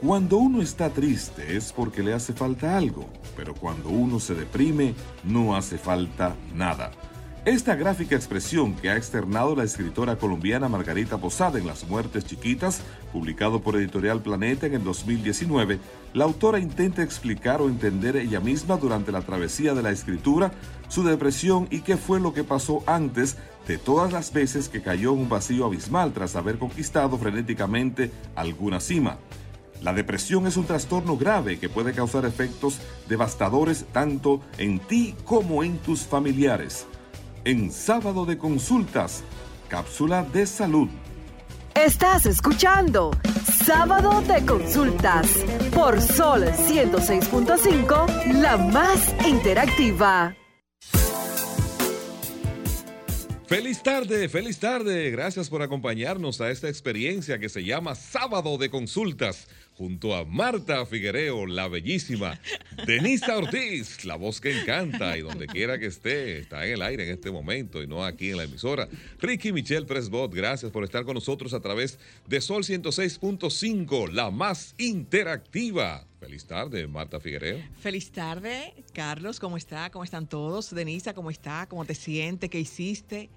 cuando uno está triste es porque le hace falta algo, pero cuando uno se deprime no hace falta nada. Esta gráfica expresión que ha externado la escritora colombiana Margarita Posada en Las Muertes Chiquitas, publicado por Editorial Planeta en el 2019, la autora intenta explicar o entender ella misma durante la travesía de la escritura su depresión y qué fue lo que pasó antes de todas las veces que cayó en un vacío abismal tras haber conquistado frenéticamente alguna cima. La depresión es un trastorno grave que puede causar efectos devastadores tanto en ti como en tus familiares. En sábado de consultas, cápsula de salud. Estás escuchando Sábado de Consultas por Sol 106.5, la más interactiva. Feliz tarde, feliz tarde. Gracias por acompañarnos a esta experiencia que se llama Sábado de Consultas junto a Marta Figuereo, la bellísima, Denisa Ortiz, la voz que encanta y donde quiera que esté, está en el aire en este momento y no aquí en la emisora. Ricky Michelle Presbot, gracias por estar con nosotros a través de Sol 106.5, la más interactiva. Feliz tarde, Marta Figuereo. Feliz tarde, Carlos, ¿cómo está? ¿Cómo están todos? Denisa, ¿cómo está? ¿Cómo te sientes? ¿Qué hiciste?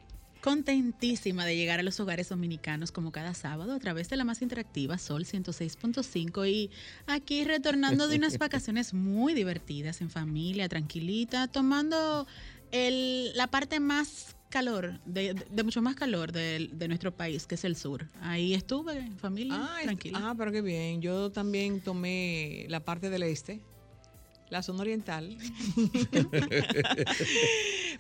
Contentísima de llegar a los hogares dominicanos como cada sábado a través de la más interactiva Sol 106.5 y aquí retornando de unas vacaciones muy divertidas en familia, tranquilita, tomando el, la parte más calor, de, mucho más calor de, nuestro país, que es el sur. Ahí estuve en familia, ah, tranquila. Ah, pero qué bien. Yo también tomé la parte del este la zona oriental.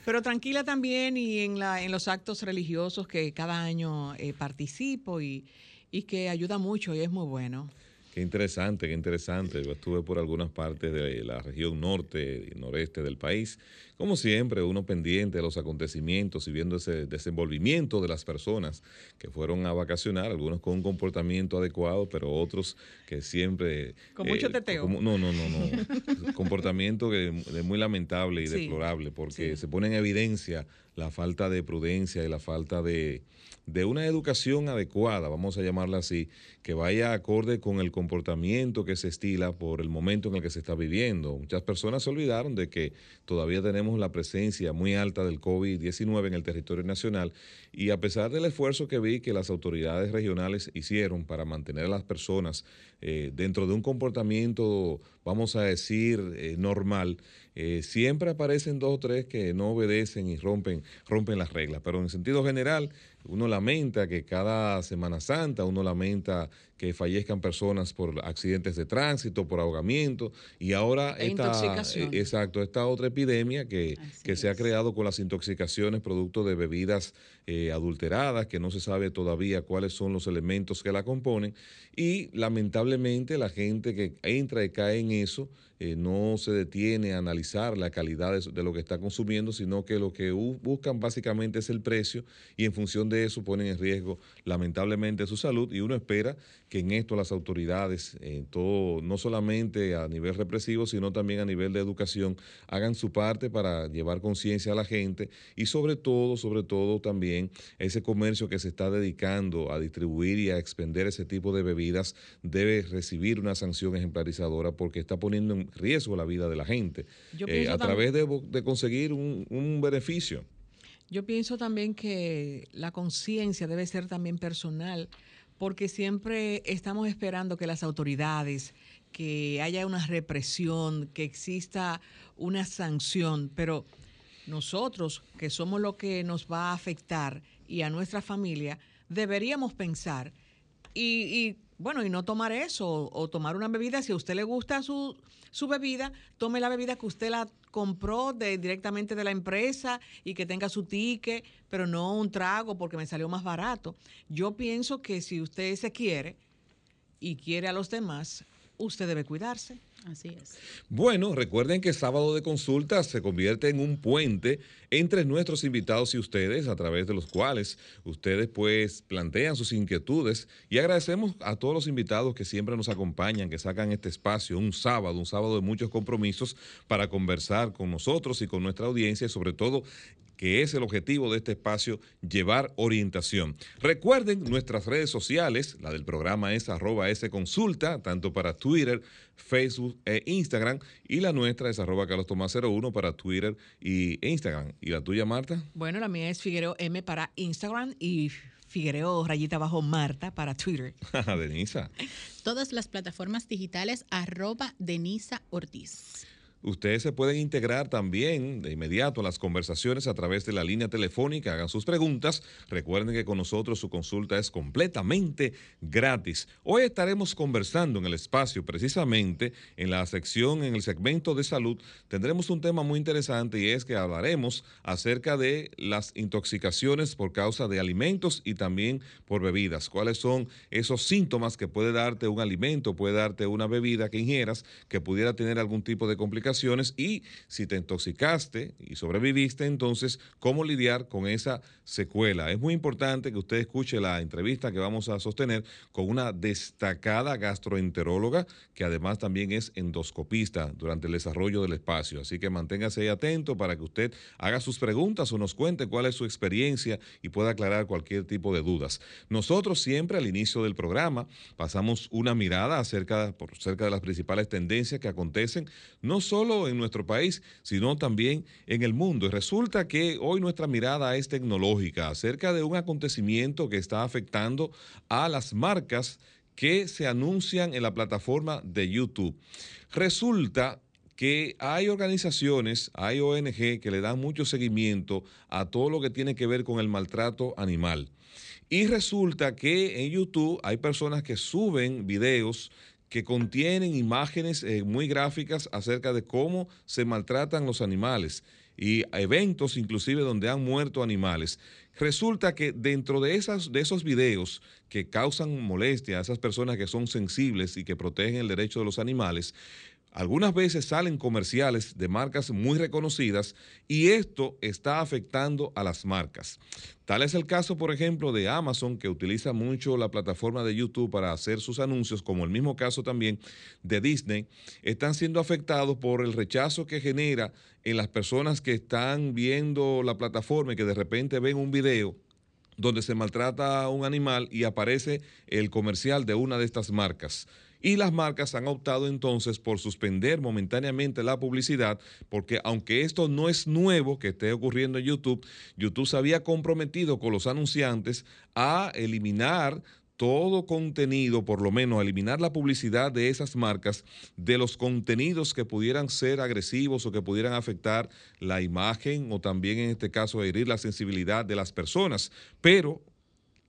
Pero tranquila también y en, la, en los actos religiosos que cada año eh, participo y, y que ayuda mucho y es muy bueno. Qué interesante, qué interesante. Yo estuve por algunas partes de la región norte y noreste del país. Como siempre, uno pendiente de los acontecimientos y viendo ese desenvolvimiento de las personas que fueron a vacacionar, algunos con un comportamiento adecuado, pero otros que siempre... Con mucho eh, teteo. no, no, no, no. comportamiento que, muy lamentable y deplorable, porque se pone en evidencia la falta de prudencia y la falta de, de una educación adecuada, vamos a llamarla así, que vaya acorde con el comportamiento que se estila por el momento en el que se está viviendo. Muchas personas se olvidaron de que todavía tenemos la presencia muy alta del COVID-19 en el territorio nacional y a pesar del esfuerzo que vi que las autoridades regionales hicieron para mantener a las personas eh, dentro de un comportamiento, vamos a decir, eh, normal, eh, siempre aparecen dos o tres que no obedecen y rompen, rompen las reglas. Pero en sentido general, uno lamenta que cada Semana Santa, uno lamenta que fallezcan personas por accidentes de tránsito, por ahogamiento, y ahora e esta, eh, exacto, esta otra epidemia que, que se ha creado con las intoxicaciones producto de bebidas eh, adulteradas, que no se sabe todavía cuáles son los elementos que la componen, y lamentablemente la gente que entra y cae en eso eh, no se detiene a analizar la calidad de, lo que está consumiendo, sino que lo que buscan básicamente es el precio y en función de eso ponen en riesgo lamentablemente su salud y uno espera que en esto las autoridades, en todo, no solamente a nivel represivo, sino también a nivel de educación, hagan su parte para llevar conciencia a la gente y sobre todo, sobre todo también ese comercio que se está dedicando a distribuir y a expender ese tipo de bebidas debe recibir una sanción ejemplarizadora porque está poniendo en riesgo la vida de la gente eh, a través de, conseguir un beneficio. Yo pienso también que la conciencia debe ser también personal porque siempre estamos esperando que las autoridades, que haya una represión, que exista una sanción, pero nosotros, que somos lo que nos va a afectar y a nuestra familia, deberíamos pensar y, bueno, y no tomar eso, o, tomar una bebida, si a usted le gusta su, su bebida, tome la bebida que usted la compró de, directamente de la empresa y que tenga su ticket, pero no un trago porque me salió más barato. Yo pienso que si usted se quiere y quiere a los demás, usted debe cuidarse. Así es. Bueno, recuerden que sábado de consulta se convierte en un puente entre nuestros invitados y ustedes, a través de los cuales ustedes pues plantean sus inquietudes y agradecemos a todos los invitados que siempre nos acompañan, que sacan este espacio un sábado, un sábado de muchos compromisos para conversar con nosotros y con nuestra audiencia y sobre todo que es el objetivo de este espacio, llevar orientación. Recuerden nuestras redes sociales, la del programa es arroba S Consulta, tanto para Twitter, Facebook e Instagram, y la nuestra es arroba Carlos Tomás 01 para Twitter y Instagram. ¿Y la tuya, Marta? Bueno, la mía es Figuereo M para Instagram y Figuereo rayita bajo Marta para Twitter. Denisa. Todas las plataformas digitales arroba Denisa Ortiz. Ustedes se pueden integrar también de inmediato a las conversaciones a través de la línea telefónica, hagan sus preguntas. Recuerden que con nosotros su consulta es completamente gratis. Hoy estaremos conversando en el espacio, precisamente en la sección, en el segmento de salud, tendremos un tema muy interesante y es que hablaremos acerca de las intoxicaciones por causa de alimentos y también por bebidas. ¿Cuáles son esos síntomas que puede darte un alimento, puede darte una bebida que ingieras que pudiera tener algún tipo de complicación? Y si te intoxicaste y sobreviviste, entonces, ¿cómo lidiar con esa secuela? Es muy importante que usted escuche la entrevista que vamos a sostener con una destacada gastroenteróloga que además también es endoscopista durante el desarrollo del espacio. Así que manténgase ahí atento para que usted haga sus preguntas o nos cuente cuál es su experiencia y pueda aclarar cualquier tipo de dudas. Nosotros siempre al inicio del programa pasamos una mirada acerca, por, cerca de las principales tendencias que acontecen, no solo solo en nuestro país, sino también en el mundo. Y resulta que hoy nuestra mirada es tecnológica acerca de un acontecimiento que está afectando a las marcas que se anuncian en la plataforma de YouTube. Resulta que hay organizaciones, hay ONG que le dan mucho seguimiento a todo lo que tiene que ver con el maltrato animal. Y resulta que en YouTube hay personas que suben videos que contienen imágenes eh, muy gráficas acerca de cómo se maltratan los animales y eventos inclusive donde han muerto animales. Resulta que dentro de, esas, de esos videos que causan molestia a esas personas que son sensibles y que protegen el derecho de los animales, algunas veces salen comerciales de marcas muy reconocidas y esto está afectando a las marcas. Tal es el caso, por ejemplo, de Amazon, que utiliza mucho la plataforma de YouTube para hacer sus anuncios, como el mismo caso también de Disney, están siendo afectados por el rechazo que genera en las personas que están viendo la plataforma y que de repente ven un video donde se maltrata a un animal y aparece el comercial de una de estas marcas. Y las marcas han optado entonces por suspender momentáneamente la publicidad, porque aunque esto no es nuevo que esté ocurriendo en YouTube, YouTube se había comprometido con los anunciantes a eliminar todo contenido, por lo menos eliminar la publicidad de esas marcas, de los contenidos que pudieran ser agresivos o que pudieran afectar la imagen o también en este caso herir la sensibilidad de las personas. Pero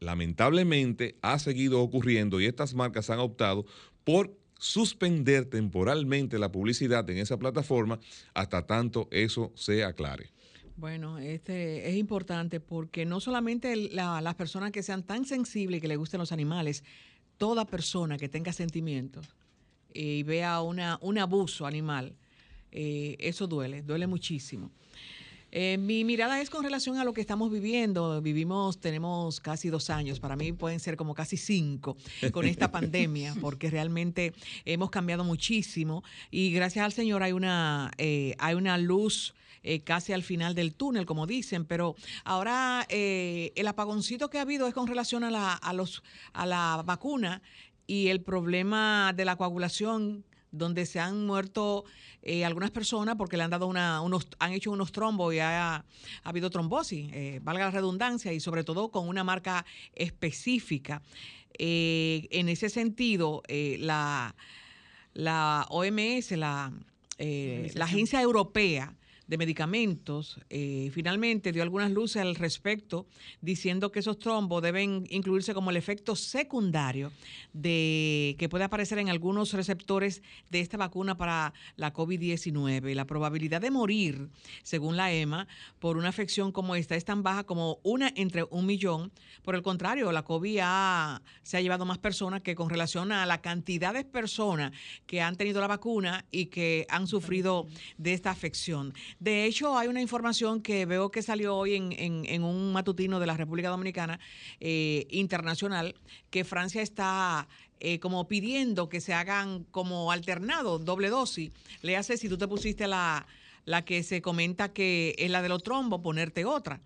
lamentablemente ha seguido ocurriendo y estas marcas han optado por suspender temporalmente la publicidad en esa plataforma hasta tanto eso se aclare. Bueno, este es importante porque no solamente las personas que sean tan sensibles y que les gusten los animales, toda persona que tenga sentimientos y vea una, un abuso animal, eh, eso duele, duele muchísimo. Eh, mi mirada es con relación a lo que estamos viviendo. Vivimos, tenemos casi dos años, para mí pueden ser como casi cinco con esta pandemia, porque realmente hemos cambiado muchísimo y gracias al Señor hay una, eh, hay una luz. Eh, casi al final del túnel, como dicen, pero ahora el apagoncito que ha habido es con relación a la, a los, a la vacuna y el problema de la coagulación donde se han muerto eh, algunas personas porque le han dado una, unos, han hecho unos trombos y ha, habido trombosis, eh, valga la redundancia, y sobre todo con una marca específica. Eh, en ese sentido, la, la OMS, la, la Agencia Europea de Medicamentos eh, finalmente dio algunas luces al respecto, diciendo que esos trombos deben incluirse como el efecto secundario de que puede aparecer en algunos receptores de esta vacuna para la COVID-19. La probabilidad de morir, según la EMA, por una afección como esta es tan baja como una entre un millón. Por el contrario, la COVID se ha llevado más personas que con relación a la cantidad de personas que han tenido la vacuna y que han sufrido de esta afección. De hecho, hay una información que veo que salió hoy en, un matutino de la República Dominicana eh, internacional, que Francia está eh, como pidiendo que se hagan como alternado, doble dosis. Le hace si tú te pusiste la, la que se comenta que es la de los trombos, ponerte otra.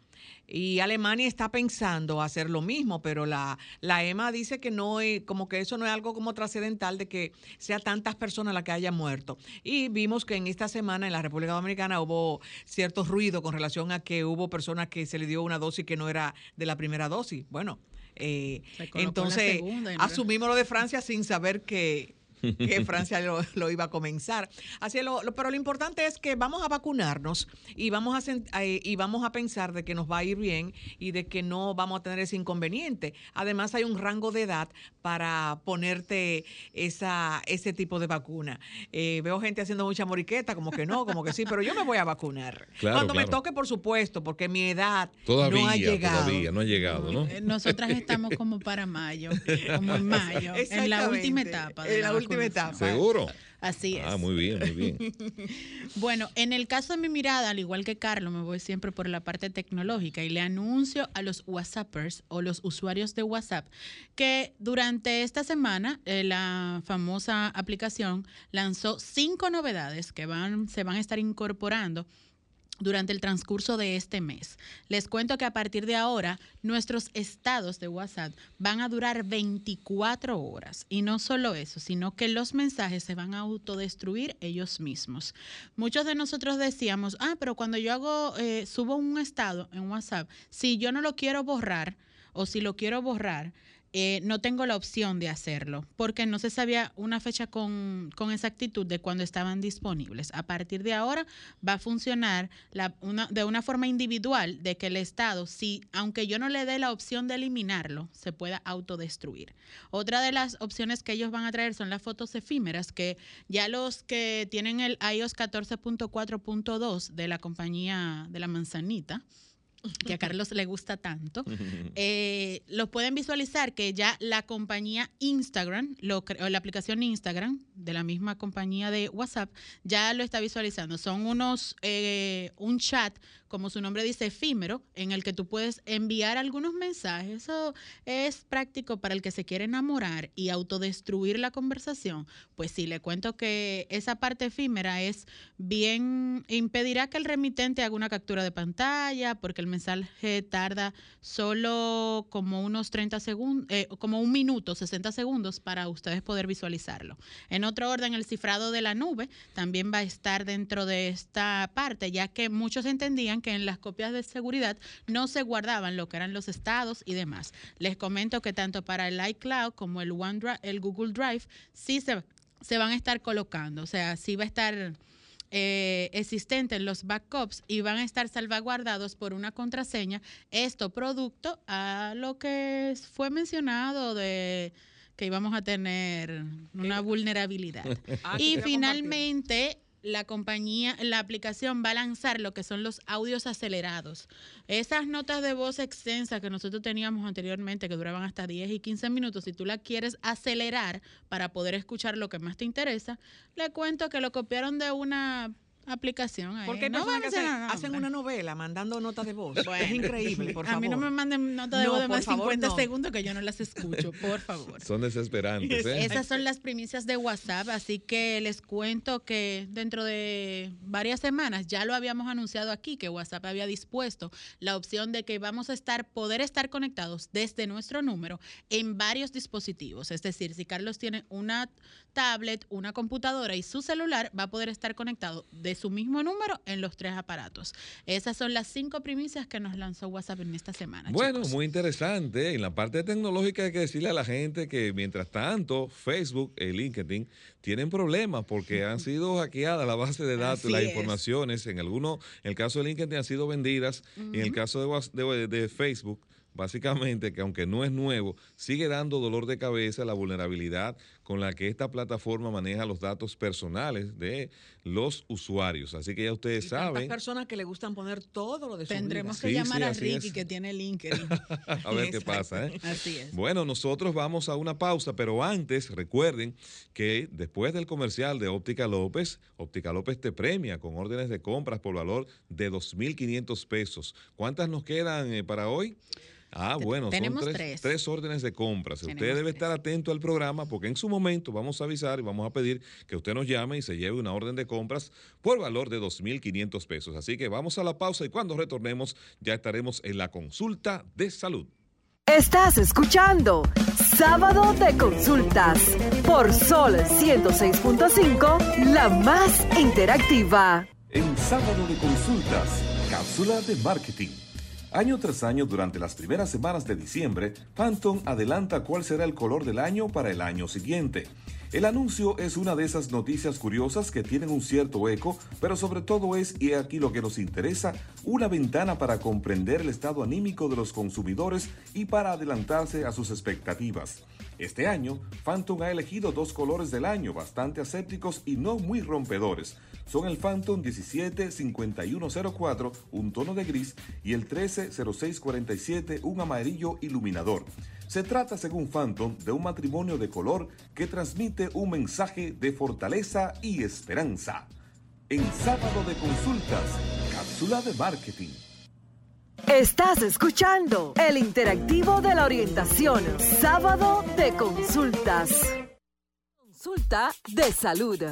Y Alemania está pensando hacer lo mismo, pero la, la EMA dice que no es, como que eso no es algo como trascendental de que sea tantas personas las que hayan muerto. Y vimos que en esta semana en la República Dominicana hubo cierto ruido con relación a que hubo personas que se le dio una dosis que no era de la primera dosis. Bueno, eh, entonces asumimos lo de Francia sin saber que que Francia lo, iba a comenzar. Así lo, pero lo importante es que vamos a vacunarnos y vamos a, eh, y vamos a pensar de que nos va a ir bien y de que no vamos a tener ese inconveniente. Además hay un rango de edad para ponerte esa, ese tipo de vacuna. Eh, veo gente haciendo mucha moriqueta, como que no, como que sí, pero yo me voy a vacunar. Cuando me toque, por supuesto, porque mi edad no ha llegado. Todavía no ha llegado, ¿no? Nosotras estamos como para mayo, como en mayo, en la última etapa. De la, última etapa. ¿Seguro? Así es. Ah, muy bien, muy bien. bueno, en el caso de mi mirada, al igual que Carlos, me voy siempre por la parte tecnológica y le anuncio a los WhatsAppers o los usuarios de WhatsApp que durante esta semana eh, la famosa aplicación lanzó cinco novedades que van, se van a estar incorporando durante el transcurso de este mes. Les cuento que a partir de ahora nuestros estados de WhatsApp van a durar 24 horas. Y no solo eso, sino que los mensajes se van a autodestruir ellos mismos. Muchos de nosotros decíamos, ah, pero cuando yo hago, eh, subo un estado en WhatsApp, si yo no lo quiero borrar o si lo quiero borrar, eh, no tengo la opción de hacerlo porque no se sabía una fecha con, con, exactitud de cuando estaban disponibles. A partir de ahora va a funcionar de una forma individual de que el Estado, si aunque yo no le dé la opción de eliminarlo, se pueda autodestruir. Otra de las opciones que ellos van a traer son las fotos efímeras que ya los que tienen el iOS 14.4.2 de la compañía de la manzanita, que a Carlos le gusta tanto, eh, lo pueden visualizar que ya la compañía Instagram, lo, o la aplicación Instagram de la misma compañía de WhatsApp, ya lo está visualizando. Son unos, eh, un chat como su nombre dice, efímero, en el que tú puedes enviar algunos mensajes. Eso es práctico para el que se quiere enamorar y autodestruir la conversación. Pues sí, le cuento que esa parte efímera es bien, impedirá que el remitente haga una captura de pantalla, porque el mensaje tarda solo como unos 30 segundos, eh, como un minuto, 60 segundos para ustedes poder visualizarlo. En otro orden, el cifrado de la nube también va a estar dentro de esta parte, ya que muchos entendían que en las copias de seguridad no se guardaban lo que eran los estados y demás. Les comento que tanto para el iCloud como el OneDrive, el Google Drive, sí se, se van a estar colocando, o sea, sí va a estar eh, existente en los backups y van a estar salvaguardados por una contraseña. Esto producto a lo que fue mencionado de que íbamos a tener una vulnerabilidad. Ah, y finalmente la compañía, la aplicación va a lanzar lo que son los audios acelerados. Esas notas de voz extensas que nosotros teníamos anteriormente, que duraban hasta 10 y 15 minutos, si tú la quieres acelerar para poder escuchar lo que más te interesa, le cuento que lo copiaron de una aplicación. Ahí. Porque no van a hacer, hacen una novela mandando notas de voz. es increíble, por favor. A mí no me manden notas de voz de más de 50 segundos que yo no las escucho, por favor. Son desesperantes. ¿eh? Esas son las primicias de WhatsApp, así que les cuento que dentro de varias semanas ya lo habíamos anunciado aquí, que WhatsApp había dispuesto la opción de que vamos a estar, poder estar conectados desde nuestro número en varios dispositivos. Es decir, si Carlos tiene una tablet, una computadora y su celular, va a poder estar conectado de de su mismo número en los tres aparatos. Esas son las cinco primicias que nos lanzó WhatsApp en esta semana. Bueno, muy interesante. En la parte tecnológica hay que decirle a la gente que mientras tanto Facebook y LinkedIn tienen problemas porque han sido hackeadas la base de datos, las informaciones. En algunos, en el caso de LinkedIn han sido vendidas, en el caso de Facebook básicamente que aunque no es nuevo, sigue dando dolor de cabeza la vulnerabilidad con la que esta plataforma maneja los datos personales de los usuarios. Así que ya ustedes saben. Hay personas que le gustan poner todo lo de su Tendremos que llamar a Ricky que tiene LinkedIn. a ver qué pasa. ¿eh? Así es. Bueno, nosotros vamos a una pausa, pero antes recuerden que después del comercial de Óptica López, Óptica López te premia con órdenes de compras por valor de 2.500 pesos. ¿Cuántas nos quedan eh, para hoy? Ah, bueno, Tenemos son tres, tres. órdenes de compras. usted debe estar atento al programa porque en su momento vamos a avisar y vamos a pedir que usted nos llame y se lleve una orden de compras por valor de 2.500 pesos. Así que vamos a la pausa y cuando retornemos ya estaremos en la consulta de salud. Estás escuchando Sábado de Consultas por Sol 106.5, la más interactiva. En Sábado de Consultas, cápsula de marketing. Año tras año, durante las primeras semanas de diciembre, Phantom adelanta cuál será el color del año para el año siguiente. El anuncio es una de esas noticias curiosas que tienen un cierto eco, pero sobre todo es, y aquí lo que nos interesa, una ventana para comprender el estado anímico de los consumidores y para adelantarse a sus expectativas. Este año, Phantom ha elegido dos colores del año bastante asépticos y no muy rompedores. Son el Phantom 175104, un tono de gris, y el 130647, un amarillo iluminador. Se trata, según Phantom, de un matrimonio de color que transmite un mensaje de fortaleza y esperanza. En sábado de consultas, cápsula de marketing. Estás escuchando el interactivo de la orientación, sábado de consultas. Consulta de salud.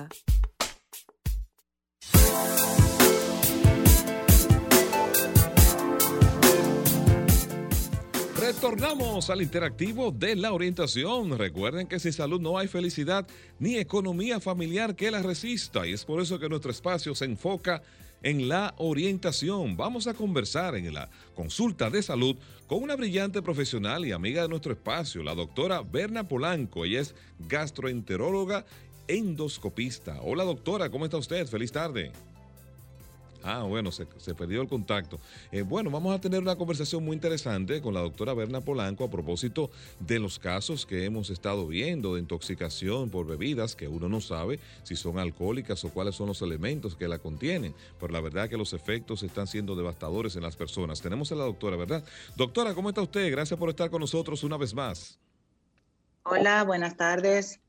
Retornamos al interactivo de la orientación. Recuerden que sin salud no hay felicidad ni economía familiar que la resista y es por eso que nuestro espacio se enfoca en la orientación. Vamos a conversar en la consulta de salud con una brillante profesional y amiga de nuestro espacio, la doctora Berna Polanco. Ella es gastroenteróloga endoscopista. Hola doctora, ¿cómo está usted? Feliz tarde. Ah, bueno, se, perdió el contacto. Eh, bueno, vamos a tener una conversación muy interesante con la doctora Berna Polanco a propósito de los casos que hemos estado viendo de intoxicación por bebidas que uno no sabe si son alcohólicas o cuáles son los elementos que la contienen. Pero la verdad que los efectos están siendo devastadores en las personas. Tenemos a la doctora, ¿verdad? Doctora, ¿cómo está usted? Gracias por estar con nosotros una vez más. Hola, buenas tardes.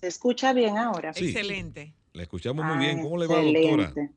¿Se escucha bien ahora? Excelente. La escuchamos muy bien. ¿Cómo le va, doctora?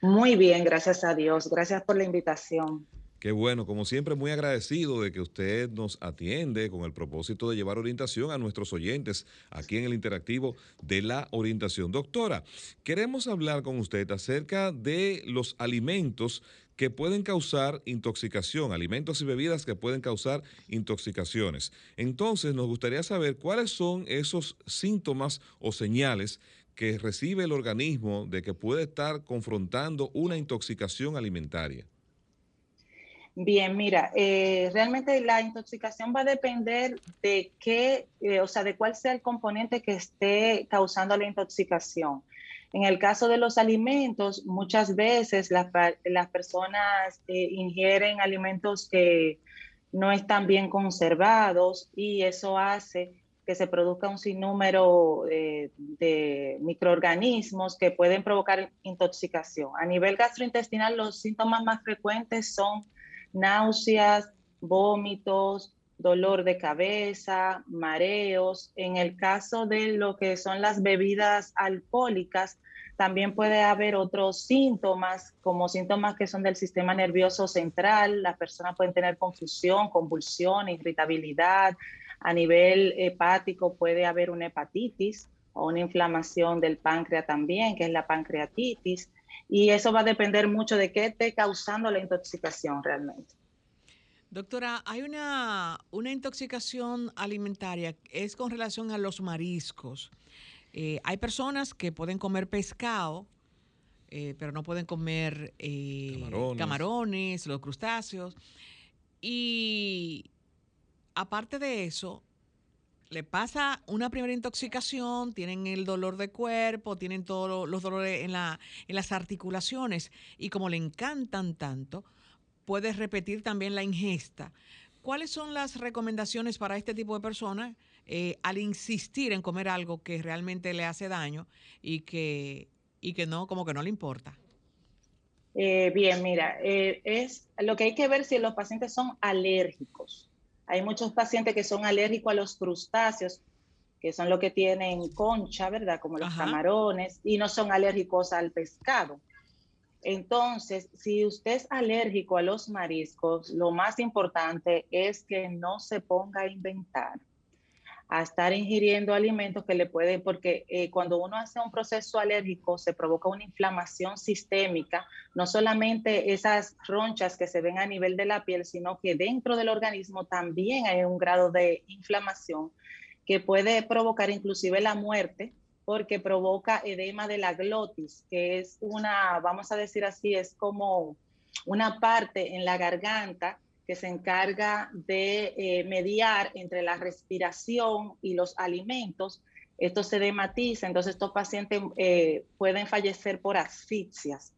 Muy bien, gracias a Dios. Gracias por la invitación. Qué bueno, como siempre, muy agradecido de que usted nos atiende con el propósito de llevar orientación a nuestros oyentes aquí en el interactivo de la orientación. Doctora, queremos hablar con usted acerca de los alimentos que pueden causar intoxicación, alimentos y bebidas que pueden causar intoxicaciones. Entonces, nos gustaría saber cuáles son esos síntomas o señales que recibe el organismo de que puede estar confrontando una intoxicación alimentaria? Bien, mira, eh, realmente la intoxicación va a depender de qué, eh, o sea, de cuál sea el componente que esté causando la intoxicación. En el caso de los alimentos, muchas veces las, personas eh, ingieren alimentos que no están bien conservados y eso hace que se produzca un sinnúmero eh, de microorganismos que pueden provocar intoxicación. A nivel gastrointestinal, los síntomas más frecuentes son náuseas, vómitos, dolor de cabeza, mareos. En el caso de lo que son las bebidas alcohólicas, también puede haber otros síntomas, como síntomas que son del sistema nervioso central. Las personas pueden tener confusión, convulsión, irritabilidad, a nivel hepático puede haber una hepatitis o una inflamación del páncreas también, que es la pancreatitis, y eso va a depender mucho de qué esté causando la intoxicación realmente. Doctora, hay una, una intoxicación alimentaria, es con relación a los mariscos. Eh, hay personas que pueden comer pescado eh, pero no pueden comer eh, camarones. los crustáceos. Y aparte de eso, le pasa una primera intoxicación, tienen el dolor de cuerpo, tienen todos los dolores en, la, en las articulaciones y como le encantan tanto, puedes repetir también la ingesta. ¿Cuáles son las recomendaciones para este tipo de personas eh, al insistir en comer algo que realmente le hace daño y que, y que no, como que no le importa? Eh, bien, mira, eh, es lo que hay que ver si los pacientes son alérgicos. Hay muchos pacientes que son alérgicos a los crustáceos, que son los que tienen concha, ¿verdad? Como los camarones, y no son alérgicos al pescado. Entonces, si usted es alérgico a los mariscos, lo más importante es que no se ponga a inventar, a estar ingiriendo alimentos que le pueden, porque eh, cuando uno hace un proceso alérgico se provoca una inflamación sistémica, no solamente esas ronchas que se ven a nivel de la piel, sino que dentro del organismo también hay un grado de inflamación que puede provocar inclusive la muerte porque provoca edema de la glotis, que es una, vamos a decir así, es como una parte en la garganta que se encarga de eh, mediar entre la respiración y los alimentos. Esto se dematiza, entonces estos pacientes eh, pueden fallecer por asfixias.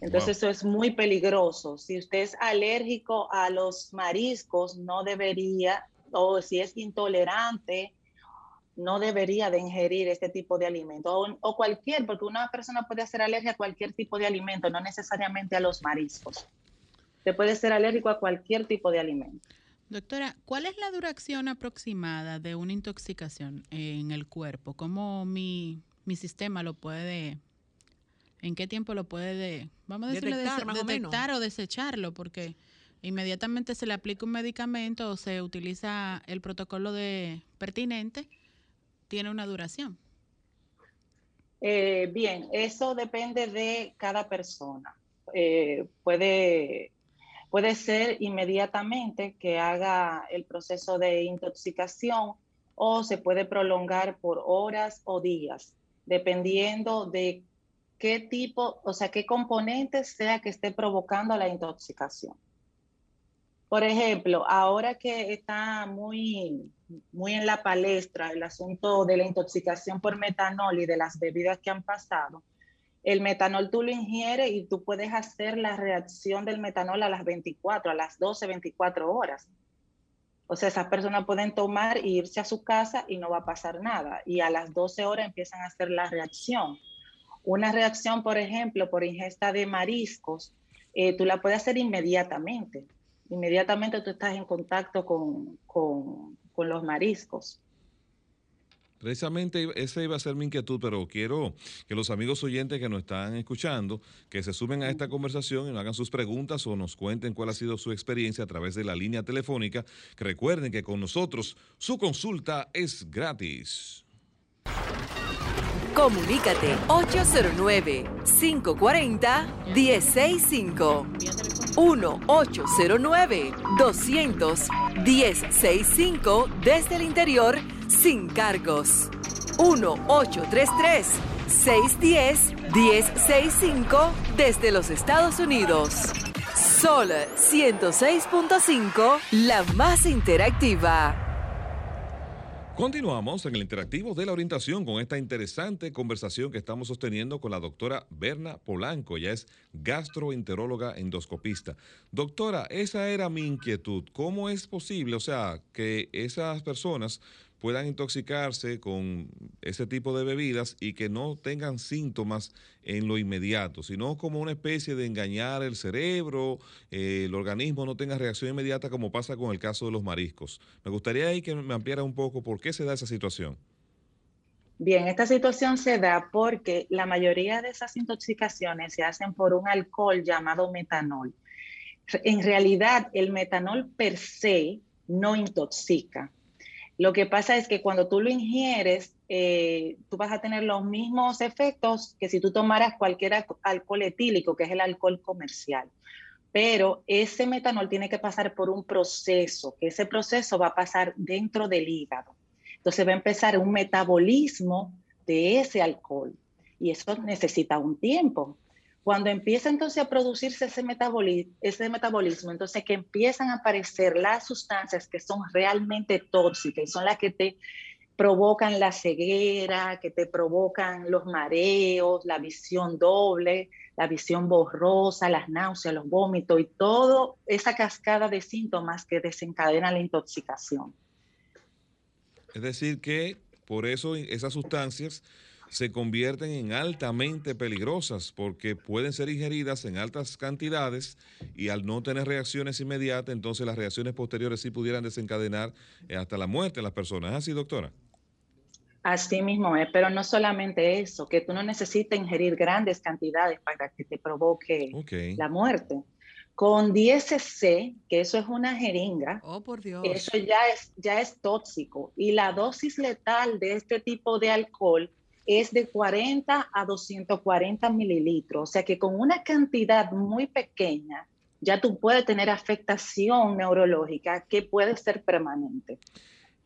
Entonces eso es muy peligroso. Si usted es alérgico a los mariscos, no debería, o si es intolerante no debería de ingerir este tipo de alimento o, cualquier, porque una persona puede hacer alergia a cualquier tipo de alimento, no necesariamente a los mariscos. Se puede ser alérgico a cualquier tipo de alimento. Doctora, ¿cuál es la duración aproximada de una intoxicación en el cuerpo? ¿Cómo mi, sistema lo puede, en qué tiempo lo puede, vamos a decirle, detectar, o desecharlo? Porque inmediatamente se le aplica un medicamento o se utiliza el protocolo de pertinente tiene una duración? Eh, bien, eso depende de cada persona. Eh, puede, puede ser inmediatamente que haga el proceso de intoxicación o se puede prolongar por horas o días, dependiendo de qué tipo, o sea, qué componente sea que esté provocando la intoxicación. Por ejemplo, ahora que está muy, muy en la palestra el asunto de la intoxicación por metanol y de las bebidas que han pasado, el metanol tú lo ingieres y tú puedes hacer la reacción del metanol a las 24, a las 12, 24 horas. O sea, esas personas pueden tomar e irse a su casa y no va a pasar nada. Y a las 12 horas empiezan a hacer la reacción. Una reacción, por ejemplo, por ingesta de mariscos, eh, tú la puedes hacer inmediatamente inmediatamente tú estás en contacto con, los mariscos. Precisamente esa iba a ser mi inquietud, pero quiero que los amigos oyentes que nos están escuchando, que se sumen a esta conversación y nos hagan sus preguntas o nos cuenten cuál ha sido su experiencia a través de la línea telefónica, que recuerden que con nosotros su consulta es gratis. Comunícate 809 540 165 1-809-200-1065 desde el interior sin cargos. 1-833-610-1065 desde los Estados Unidos. Sol 106.5, la más interactiva. Continuamos en el interactivo de la orientación con esta interesante conversación que estamos sosteniendo con la doctora Berna Polanco. Ella es gastroenteróloga endoscopista. Doctora, esa era mi inquietud. ¿Cómo es posible, o sea, que esas personas puedan intoxicarse con ese tipo de bebidas y que no tengan síntomas en lo inmediato, sino como una especie de engañar el cerebro, eh, el organismo no tenga reacción inmediata como pasa con el caso de los mariscos. Me gustaría ahí que me ampliara un poco por qué se da esa situación. Bien, esta situación se da porque la mayoría de esas intoxicaciones se hacen por un alcohol llamado metanol. En realidad, el metanol per se no intoxica lo que pasa es que cuando tú lo ingieres, eh, tú vas a tener los mismos efectos que si tú tomaras cualquier alcohol etílico, que es el alcohol comercial. Pero ese metanol tiene que pasar por un proceso, que ese proceso va a pasar dentro del hígado. Entonces va a empezar un metabolismo de ese alcohol. y eso necesita un tiempo. Cuando empieza entonces a producirse ese, metabolismo, entonces que empiezan a aparecer las sustancias que son realmente tóxicas y son las que te provocan la ceguera, que te provocan los mareos, la visión doble, la visión borrosa, las náuseas, los vómitos y toda esa cascada de síntomas que desencadenan la intoxicación. Es decir, que por eso esas sustancias se convierten en altamente peligrosas porque pueden ser ingeridas en altas cantidades y al no tener reacciones inmediatas, entonces las reacciones posteriores sí pudieran desencadenar eh, hasta la muerte en las personas. ¿Es así, doctora? Así mismo es, pero no solamente eso, que tú no necesitas ingerir grandes cantidades para que te provoque la muerte. Con 10 cc, que eso es una jeringa, oh, por Dios. eso ya es, ya es tóxico. Y la dosis letal de este tipo de alcohol es de 40 a 240 mililitros. O sea que con una cantidad muy pequeña ya tú puedes tener afectación neurológica que puede ser permanente.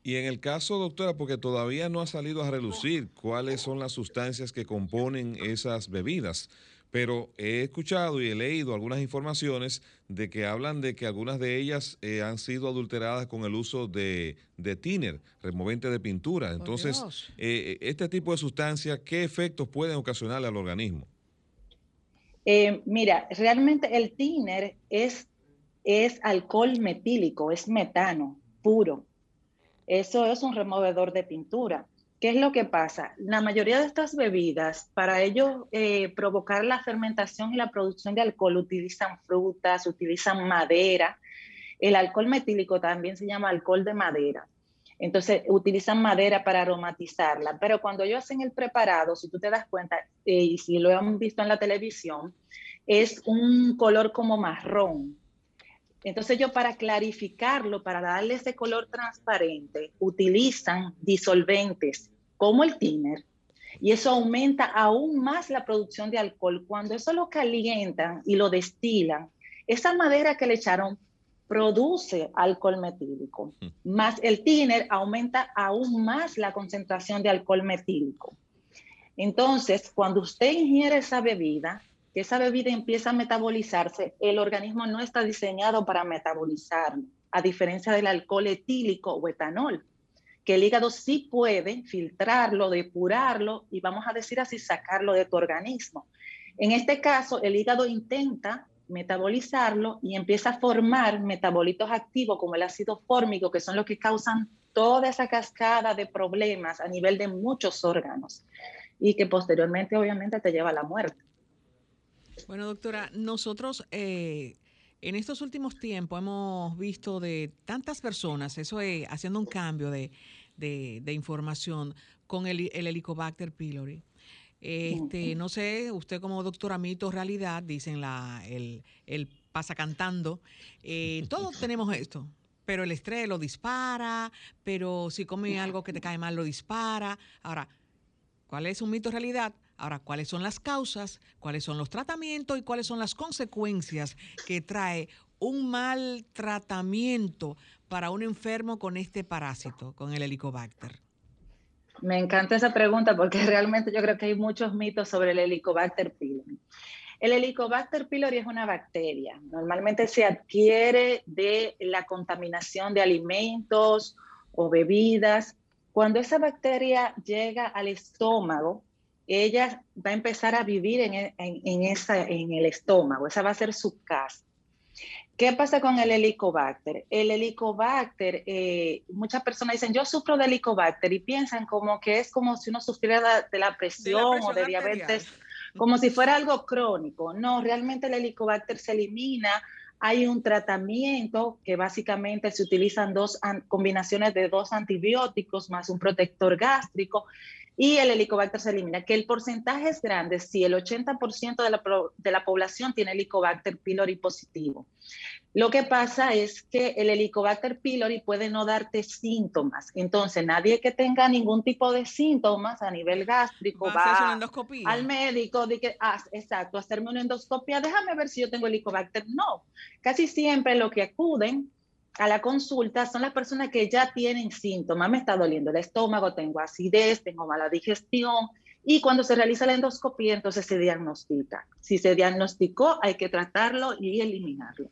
Y en el caso, doctora, porque todavía no ha salido a relucir cuáles son las sustancias que componen esas bebidas, pero he escuchado y he leído algunas informaciones de que hablan de que algunas de ellas eh, han sido adulteradas con el uso de, de thinner, removente de pintura. Entonces, eh, este tipo de sustancias, ¿qué efectos pueden ocasionarle al organismo? Eh, mira, realmente el thinner es, es alcohol metílico, es metano puro. Eso es un removedor de pintura. ¿Qué es lo que pasa? La mayoría de estas bebidas, para ello eh, provocar la fermentación y la producción de alcohol, utilizan frutas, utilizan madera. El alcohol metílico también se llama alcohol de madera. Entonces, utilizan madera para aromatizarla. Pero cuando ellos hacen el preparado, si tú te das cuenta, eh, y si lo han visto en la televisión, es un color como marrón. Entonces ellos para clarificarlo, para darle ese color transparente, utilizan disolventes como el thinner, y eso aumenta aún más la producción de alcohol. Cuando eso lo calientan y lo destilan, esa madera que le echaron produce alcohol metílico, mm. más el thinner aumenta aún más la concentración de alcohol metílico. Entonces, cuando usted ingiere esa bebida, que esa bebida empieza a metabolizarse, el organismo no está diseñado para metabolizarlo, a diferencia del alcohol etílico o etanol que el hígado sí puede filtrarlo, depurarlo y vamos a decir así, sacarlo de tu organismo. En este caso, el hígado intenta metabolizarlo y empieza a formar metabolitos activos como el ácido fórmico, que son los que causan toda esa cascada de problemas a nivel de muchos órganos y que posteriormente obviamente te lleva a la muerte. Bueno, doctora, nosotros eh, en estos últimos tiempos hemos visto de tantas personas, eso es haciendo un cambio de, información con el, Helicobacter pylori. Este, no sé, usted como doctora mito realidad, dicen la, el, el pasa cantando. Eh, todos tenemos esto, pero el estrés lo dispara, pero si come algo que te cae mal lo dispara. Ahora, ¿cuál es un mito realidad? Ahora, ¿cuáles son las causas? ¿Cuáles son los tratamientos? ¿Y cuáles son las consecuencias que trae un mal tratamiento para un enfermo con este parásito, con el helicobacter? Me encanta esa pregunta porque realmente yo creo que hay muchos mitos sobre el helicobacter pylori. El helicobacter pylori es una bacteria. Normalmente se adquiere de la contaminación de alimentos o bebidas. Cuando esa bacteria llega al estómago, ella va a empezar a vivir en, en, esa, en el estómago, esa va a ser su casa. ¿Qué pasa con el helicobacter? El helicobacter, eh, muchas personas dicen, yo sufro de helicobacter y piensan como que es como si uno sufriera de la presión, o de diabetes, como si fuera algo crónico. No, realmente el helicobacter se elimina. Hay un tratamiento que básicamente se utilizan dos combinaciones de dos antibióticos más un protector gástrico y el helicobacter se elimina. Que el porcentaje es grande si el 80% de la, de la población tiene helicobacter pylori positivo. Lo que pasa es que el helicobacter pylori puede no darte síntomas. Entonces, nadie que tenga ningún tipo de síntomas a nivel gástrico va, al médico, de que, ah, exacto, hacerme una endoscopia, déjame ver si yo tengo helicobacter. No, casi siempre lo que acuden a la consulta son las personas que ya tienen síntomas. Me está doliendo el estómago, tengo acidez, tengo mala digestión, Y cuando se realiza la endoscopía, entonces se diagnostica. Si se diagnosticó, hay que tratarlo y eliminarlo.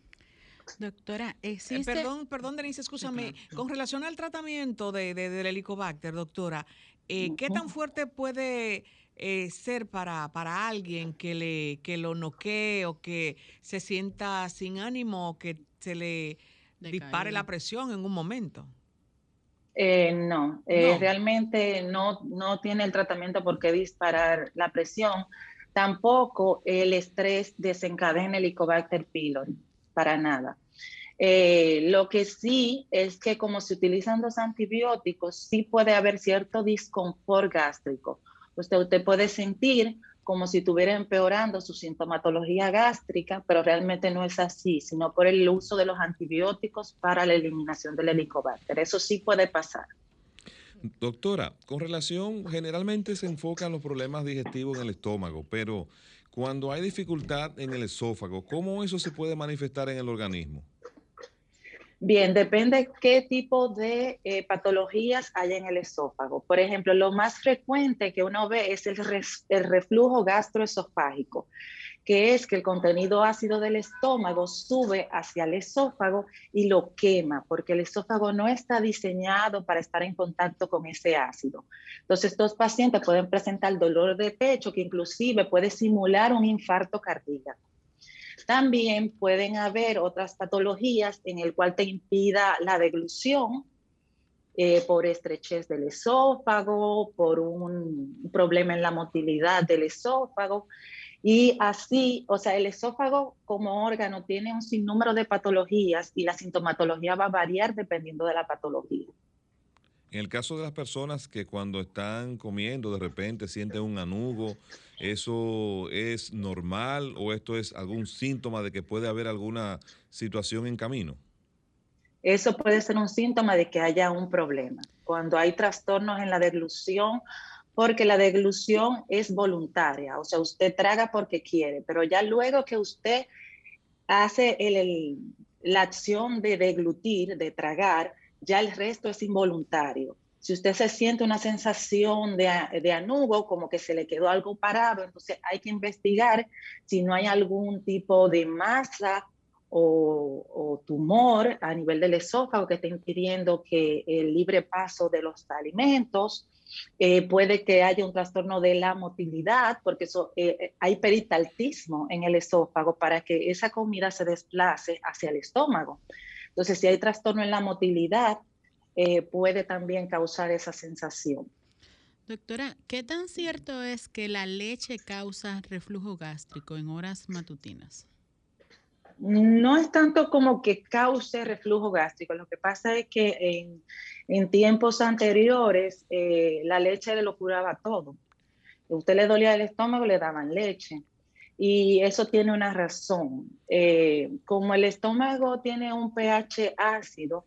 Doctora, eh, existe... perdón, perdón, Denise, escúchame. Con relación al tratamiento de, del helicobacter, doctora, eh, ¿qué tan fuerte puede eh, ser para, para alguien que, le, que lo noquee o que se sienta sin ánimo o que se le dispare la presión en un momento? no, realmente no, no tiene el tratamiento por qué disparar la presión. Tampoco el estrés desencadena el Helicobacter pylori para nada. Eh, lo que sí es que como se utilizan los antibióticos, sí puede haber cierto disconfort gástrico. Usted, usted puede sentir como si estuviera empeorando su sintomatología gástrica, pero realmente no es así, sino por el uso de los antibióticos para la eliminación del helicobacter. Eso sí puede pasar. Doctora, con relación, generalmente se enfocan los problemas digestivos en el estómago, pero cuando hay dificultad en el esófago, ¿cómo eso se puede manifestar en el organismo? Bien, depende qué tipo de eh, patologías hay en el esófago. Por ejemplo, lo más frecuente que uno ve es el, el reflujo gastroesofágico que es que el contenido ácido del estómago sube hacia el esófago y lo quema, porque el esófago no está diseñado para estar en contacto con ese ácido. Entonces, estos pacientes pueden presentar dolor de pecho que inclusive puede simular un infarto cardíaco. También pueden haber otras patologías en el cual te impida la deglución, eh, por estrechez del esófago, por un problema en la motilidad del esófago. Y así, o sea, el esófago como órgano tiene un sinnúmero de patologías y la sintomatología va a variar dependiendo de la patología. En el caso de las personas que cuando están comiendo de repente sienten un anugo, ¿eso es normal o esto es algún síntoma de que puede haber alguna situación en camino? Eso puede ser un síntoma de que haya un problema. Cuando hay trastornos en la deglución porque la deglución es voluntaria, o sea, usted traga porque quiere, pero ya luego que usted hace la acción de deglutir, de tragar, ya el resto es involuntario. Si usted se siente una sensación de, de anugo, como que se le quedó algo parado, entonces hay que investigar si no hay algún tipo de masa o, tumor a nivel del esófago que esté impidiendo que el libre paso de los alimentos eh, puede que haya un trastorno de la motilidad, porque eh, eh, hay peritaltismo en el esófago para que esa comida se desplace hacia el estómago. Entonces, si hay trastorno en la motilidad, puede también causar esa sensación. Doctora, ¿qué tan cierto es que la leche causa reflujo gástrico en horas matutinas? No es tanto como que cause reflujo gástrico, lo que pasa es que en, en tiempos anteriores, eh, la leche le lo curaba todo. usted le dolía el estómago, le daban leche. Y eso tiene una razón. Eh, como el estómago tiene un pH ácido,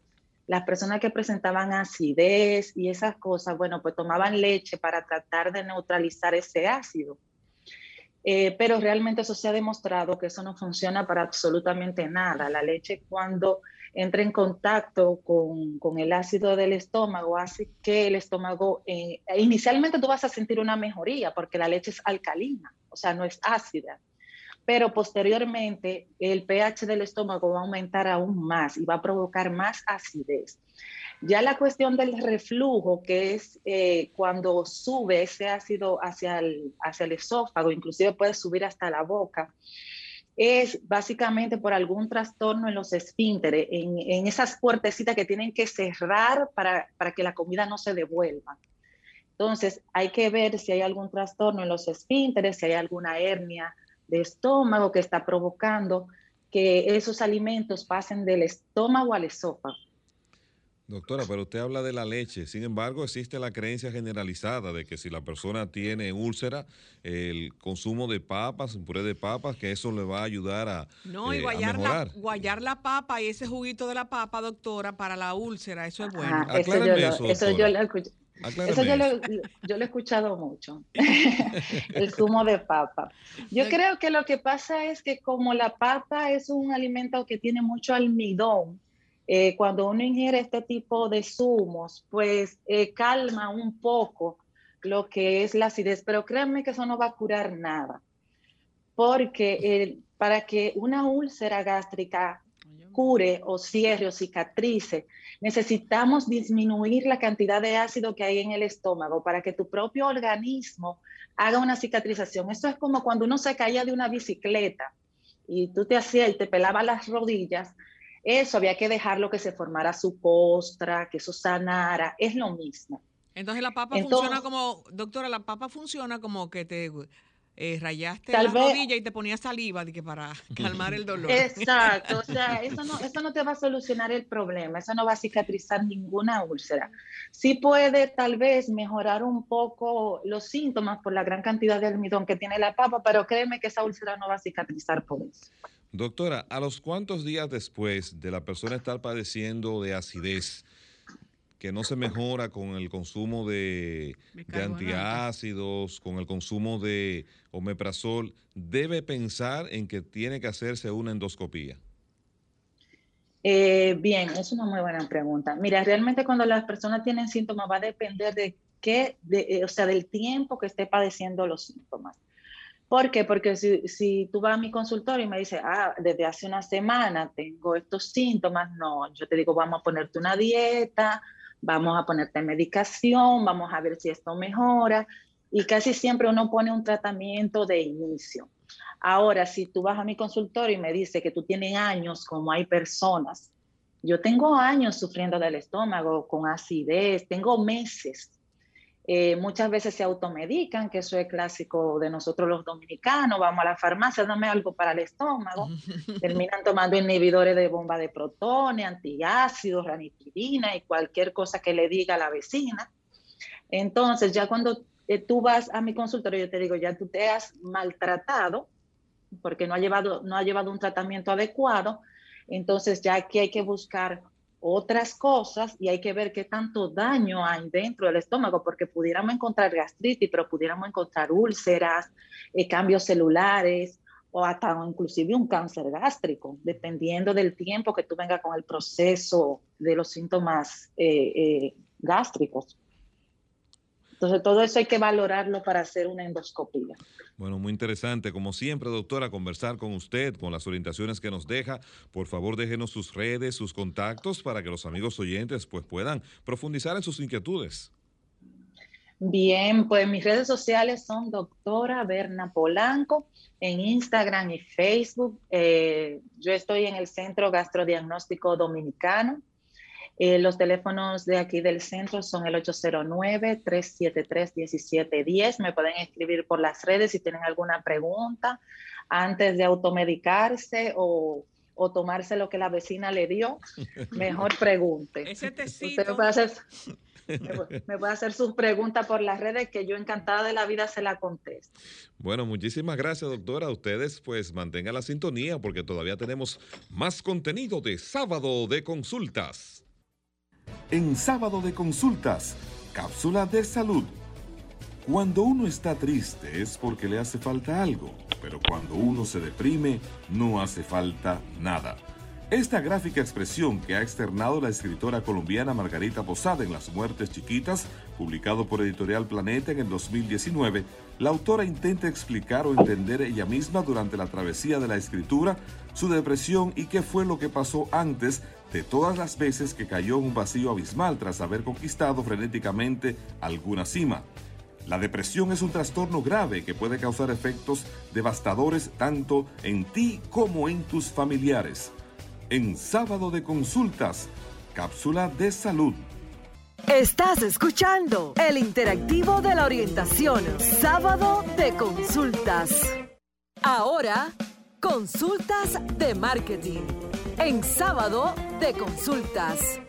las personas que presentaban acidez y esas cosas, bueno, pues tomaban leche para tratar de neutralizar ese ácido. Eh, pero realmente eso se ha demostrado que eso no funciona para absolutamente nada. La leche cuando entra en contacto con, con, el ácido del estómago, hace que el estómago, eh, inicialmente tú vas a sentir una mejoría porque la leche es alcalina, o sea, no es ácida, pero posteriormente el pH del estómago va a aumentar aún más y va a provocar más acidez. Ya la cuestión del reflujo, que es eh, cuando sube ese ácido hacia el, hacia el esófago, inclusive puede subir hasta la boca, es básicamente por algún trastorno en los esfínteres, en, esas puertecitas que tienen que cerrar para, que la comida no se devuelva. Entonces, hay que ver si hay algún trastorno en los esfínteres, si hay alguna hernia de estómago que está provocando que esos alimentos pasen del estómago al esófago. Doctora, pero usted habla de la leche. Sin embargo, existe la creencia generalizada de que si la persona tiene úlcera, el consumo de papas, puré de papas, que eso le va a ayudar a. No, y eh, guayar, la, guayar la papa y ese juguito de la papa, doctora, para la úlcera, eso es bueno. eso, yo, eso, yo lo. Eso yo lo, yo lo, he escuchado mucho, el zumo de papa. Yo creo que lo que pasa es que como la papa es un alimento que tiene mucho almidón, eh, cuando uno ingiere este tipo de zumos, pues eh, calma un poco lo que es la acidez, pero créanme que eso no va a curar nada, porque para que una úlcera gástrica cure o cierre o cicatrice, necesitamos disminuir la cantidad de ácido que hay en el estómago para que tu propio organismo haga una cicatrización. Eso es como cuando uno se caía de una bicicleta y tú te hacías y te pelaba las rodillas, eso había que dejarlo que se formara su costra, que eso sanara, es lo mismo. Entonces la papa funciona como, doctora, la papa funciona como que te eh, rayaste la rodilla y te ponías saliva de que para calmar el dolor. Exacto, o sea, eso no, eso no te va a solucionar el problema, eso no va a cicatrizar ninguna úlcera. Sí puede tal vez mejorar un poco los síntomas por la gran cantidad de almidón que tiene la papa, pero créeme que esa úlcera no va a cicatrizar por eso. Doctora, ¿a los cuántos días después de la persona estar padeciendo de acidez, que no se mejora con el consumo de, antiácidos, con el consumo de omeprazol, debe pensar en que tiene que hacerse una endoscopía? Eh, bien, es una muy buena pregunta. Mira, realmente cuando las personas tienen síntomas va a depender de qué, eh, o sea, del tiempo que esté padeciendo los síntomas. ¿Por qué? Porque si, si, tú vas a mi consultorio y me dices, ah, desde hace una semana tengo estos síntomas, no, yo te digo, vamos a ponerte una dieta, vamos a ponerte medicación, vamos a ver si esto mejora y casi siempre uno pone un tratamiento de inicio. Ahora, si tú vas a mi consultorio y me dices que tú tienes años, como hay personas, yo tengo años sufriendo del estómago con acidez, tengo meses eh, muchas veces se automedican, que eso es clásico de nosotros los dominicanos. Vamos a la farmacia, dame algo para el estómago. Terminan tomando inhibidores de bomba de protones, antiácidos, ranitidina y cualquier cosa que le diga a la vecina. Entonces, ya cuando eh, tú vas a mi consultorio, yo te digo, ya tú te has maltratado porque no ha llevado, no ha llevado un tratamiento adecuado. Entonces, ya aquí hay que buscar otras cosas y hay que ver qué tanto daño hay dentro del estómago, porque pudiéramos encontrar gastritis, pero pudiéramos encontrar úlceras, eh, cambios celulares o hasta inclusive un cáncer gástrico, dependiendo del tiempo que tú vengas con el proceso de los síntomas eh, eh, gástricos. Entonces, todo eso hay que valorarlo para hacer una endoscopía. Bueno, muy interesante. Como siempre, doctora, conversar con usted, con las orientaciones que nos deja. Por favor, déjenos sus redes, sus contactos para que los amigos oyentes pues, puedan profundizar en sus inquietudes. Bien, pues mis redes sociales son doctora Berna Polanco en Instagram y Facebook. Eh, yo estoy en el Centro Gastrodiagnóstico Dominicano. Eh, los teléfonos de aquí del centro son el 809-373-1710. Me pueden escribir por las redes si tienen alguna pregunta antes de automedicarse o, o tomarse lo que la vecina le dio. Mejor pregunte. Ese tecito. me puede, hacer, me puede hacer sus preguntas por las redes que yo encantada de la vida se la contesto. Bueno, muchísimas gracias, doctora. Ustedes pues mantengan la sintonía porque todavía tenemos más contenido de sábado de consultas en sábado de consultas, cápsula de salud. Cuando uno está triste es porque le hace falta algo, pero cuando uno se deprime no hace falta nada. Esta gráfica expresión que ha externado la escritora colombiana Margarita Posada en Las Muertes Chiquitas, publicado por Editorial Planeta en el 2019, la autora intenta explicar o entender ella misma durante la travesía de la escritura su depresión y qué fue lo que pasó antes de todas las veces que cayó en un vacío abismal tras haber conquistado frenéticamente alguna cima. La depresión es un trastorno grave que puede causar efectos devastadores tanto en ti como en tus familiares. En sábado de consultas, cápsula de salud. Estás escuchando el interactivo de la orientación, sábado de consultas. Ahora, consultas de marketing en sábado de consultas.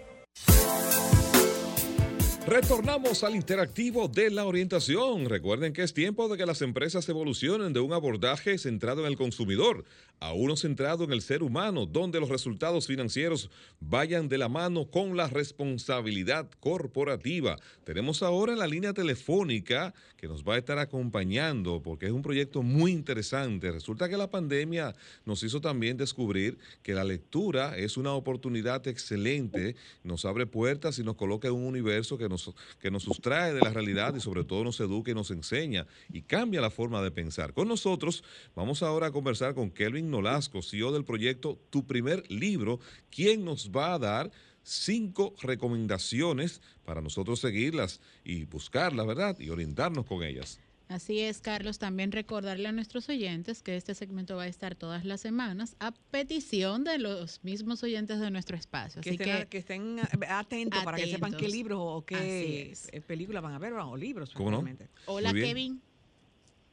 Retornamos al interactivo de la orientación. Recuerden que es tiempo de que las empresas evolucionen de un abordaje centrado en el consumidor a uno centrado en el ser humano, donde los resultados financieros vayan de la mano con la responsabilidad corporativa. Tenemos ahora la línea telefónica que nos va a estar acompañando porque es un proyecto muy interesante. Resulta que la pandemia nos hizo también descubrir que la lectura es una oportunidad excelente, nos abre puertas y nos coloca en un universo que nos que nos sustrae de la realidad y sobre todo nos educa y nos enseña y cambia la forma de pensar. Con nosotros vamos ahora a conversar con Kelvin Nolasco, CEO del proyecto Tu Primer Libro, quien nos va a dar cinco recomendaciones para nosotros seguirlas y buscarlas, ¿verdad? Y orientarnos con ellas. Así es, Carlos. También recordarle a nuestros oyentes que este segmento va a estar todas las semanas a petición de los mismos oyentes de nuestro espacio. Así que, estén, atentos, para que sepan qué libros o qué eh, películas van a ver o libros. ¿Cómo no? Hola, Kevin.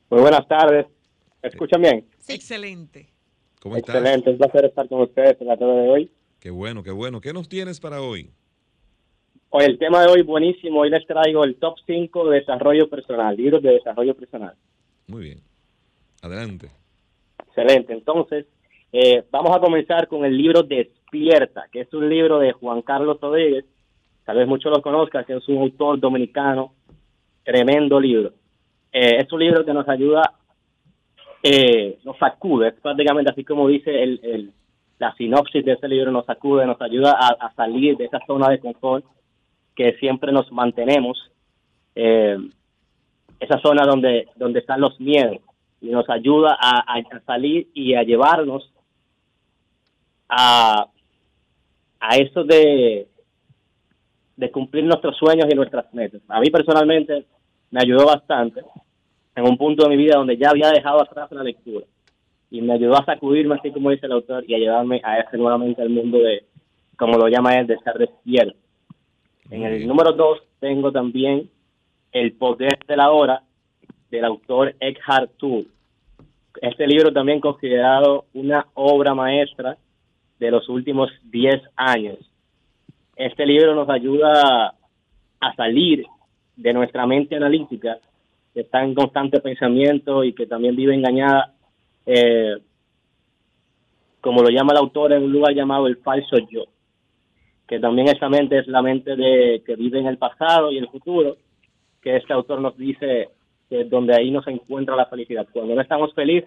Muy buenas tardes. ¿Me escuchan bien? Excelente. ¿Cómo estás? Excelente. Un placer estar con ustedes en la tarde de hoy. Qué bueno, qué bueno. ¿Qué nos tienes para hoy? Hoy el tema de hoy buenísimo. Hoy les traigo el top 5 de desarrollo personal, libros de desarrollo personal. Muy bien. Adelante. Excelente. Entonces, eh, vamos a comenzar con el libro Despierta, que es un libro de Juan Carlos Rodríguez. Tal vez muchos lo conozcan, que es un autor dominicano. Tremendo libro. Eh, es un libro que nos ayuda, eh, nos sacude, es prácticamente así como dice el, la sinopsis de ese libro, nos sacude, nos ayuda a salir de esa zona de confort que siempre nos mantenemos, eh, esa zona donde, donde están los miedos, y nos ayuda a, salir y a llevarnos a, a eso de, de cumplir nuestros sueños y nuestras metas. A mí personalmente me ayudó bastante en un punto de mi vida donde ya había dejado atrás la lectura y me ayudó a sacudirme, así como dice el autor, y a llevarme a ese nuevamente al mundo de, como lo llama él, de estar despierto. En el número dos tengo también El poder de la hora del autor Eckhart Tolle. Este libro también considerado una obra maestra de los últimos 10 años. Este libro nos ayuda a salir de nuestra mente analítica, que está en constante pensamiento y que también vive engañada, eh, como lo llama el autor, en un lugar llamado el falso yo que también esa mente es la mente de que vive en el pasado y el futuro, que este autor nos dice que donde ahí nos encuentra la felicidad. Cuando no estamos feliz,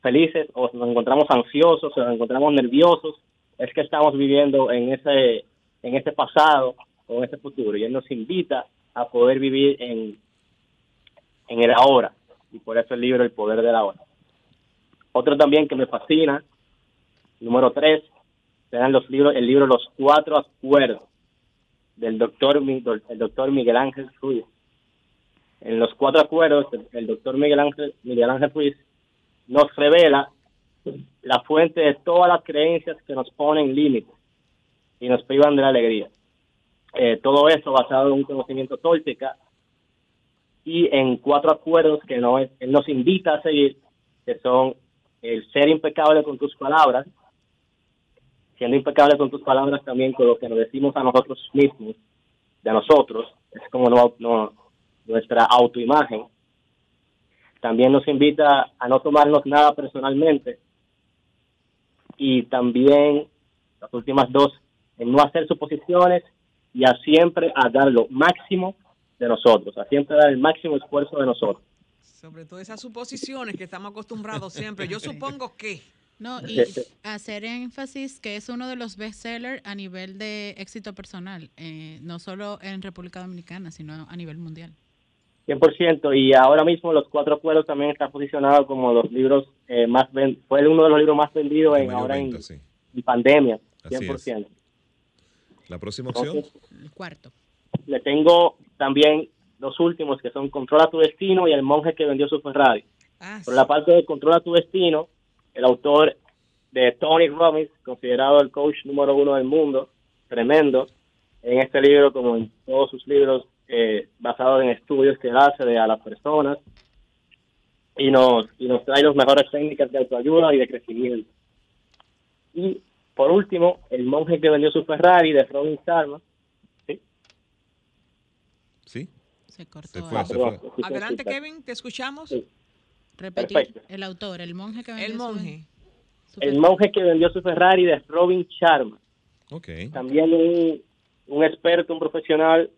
felices o nos encontramos ansiosos o nos encontramos nerviosos, es que estamos viviendo en ese, en ese pasado o en ese futuro. Y él nos invita a poder vivir en, en el ahora. Y por eso el libro El Poder de la Hora. Otro también que me fascina, número tres, los libros, el libro Los Cuatro Acuerdos del doctor, el doctor Miguel Ángel Ruiz. En los cuatro acuerdos, el, doctor Miguel Ángel, Miguel Ángel Ruiz nos revela la fuente de todas las creencias que nos ponen límites y nos privan de la alegría. Eh, todo eso basado en un conocimiento tóxica y en cuatro acuerdos que no es, él nos invita a seguir, que son el ser impecable con tus palabras, siendo impecable con tus palabras también con lo que nos decimos a nosotros mismos, de nosotros, es como no, nuestra autoimagen. También nos invita a no tomarnos nada personalmente y también las últimas dos, en no hacer suposiciones y a siempre a dar lo máximo de nosotros, a siempre dar el máximo esfuerzo de nosotros. Sobre todo esas suposiciones que estamos acostumbrados siempre. Yo supongo que no, y hacer énfasis que es uno de los bestsellers a nivel de éxito personal, eh, no solo en República Dominicana, sino a nivel mundial. 100%, y ahora mismo Los Cuatro Cueros también está posicionado como los libros eh, más, fue uno de los libros más vendidos en, ahora en, pandemia, 100%. ¿La próxima opción? el cuarto. Le tengo también los últimos que son Controla tu destino y El monje que vendió su Ferrari. Ah, Por la parte de Controla tu destino, el autor de Tony Robbins, considerado el coach número uno del mundo, tremendo, en este libro, como en todos sus libros, eh, basados en estudios que hace de a las personas, y nos, y nos trae las mejores técnicas de autoayuda y de crecimiento. Y por último, El monje que vendió su Ferrari de Robin Sharma. ¿Sí? ¿Sí? Se cortó. Adelante, Kevin, te escuchamos. Repetir, el autor, el monje que vendió el monje. Su, el monje que vendió su Ferrari de Robin Sharma. Okay. También un, un, experto, un profesional,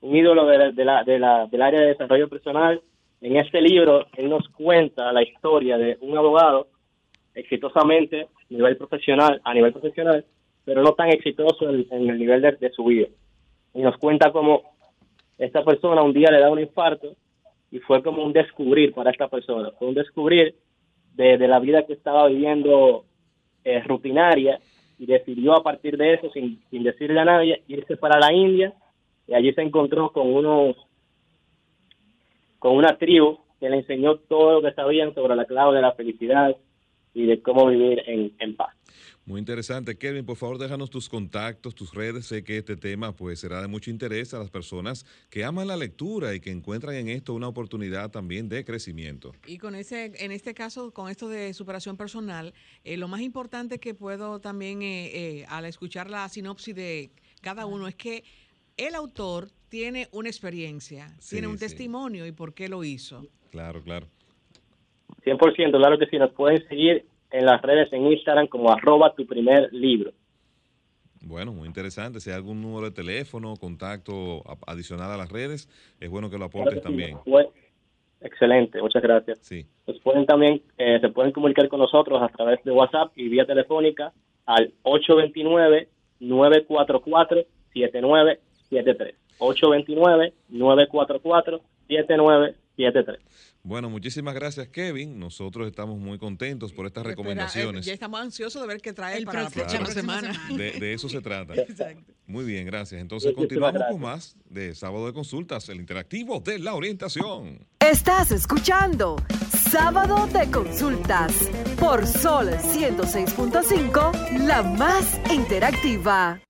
un ídolo de la, de la, del área de desarrollo personal. En este libro, él nos cuenta la historia de un abogado exitosamente a nivel profesional, a nivel profesional, pero no tan exitoso en, el nivel de, de, su vida. Y nos cuenta cómo esta persona un día le da un infarto y fue como un descubrir para esta persona, fue un descubrir de, la vida que estaba viviendo eh, rutinaria y decidió a partir de eso, sin, sin decirle a nadie, irse para la India y allí se encontró con unos con una tribu que le enseñó todo lo que sabían sobre la clave de la felicidad y de cómo vivir en, en paz. Muy interesante. Kevin, por favor, déjanos tus contactos, tus redes. Sé que este tema pues será de mucho interés a las personas que aman la lectura y que encuentran en esto una oportunidad también de crecimiento. Y con ese, en este caso, con esto de superación personal, eh, lo más importante que puedo también, eh, eh, al escuchar la sinopsis de cada uno, es que el autor tiene una experiencia, tiene un testimonio y por qué lo hizo. Claro, claro. 100%, claro que sí, nos pueden seguir en las redes en Instagram como arroba tu primer libro. Bueno, muy interesante. Si hay algún número de teléfono, contacto adicional a las redes, es bueno que lo aportes también. excelente, muchas gracias. Sí. Pues pueden también, eh, se pueden comunicar con nosotros a través de WhatsApp y vía telefónica al 829-944-7973. 829-944-7973. Bueno, muchísimas gracias, Kevin. Nosotros estamos muy contentos por estas recomendaciones. ya estamos ansiosos de ver qué trae el para la próxima semana. De, eso se trata. Muy bien, gracias. Entonces continuamos con más de Sábado de Consultas, el interactivo de la orientación. Estás escuchando Sábado de Consultas por Sol 106.5, la más interactiva.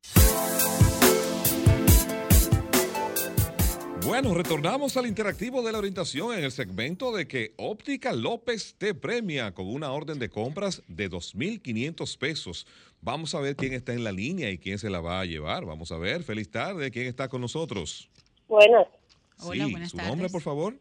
Bueno, retornamos al interactivo de la orientación en el segmento de que Óptica López te premia con una orden de compras de 2.500 pesos. Vamos a ver quién está en la línea y quién se la va a llevar. Vamos a ver. Feliz tarde. ¿Quién está con nosotros? Buenas. Hola, buenas ¿Su nombre, por favor?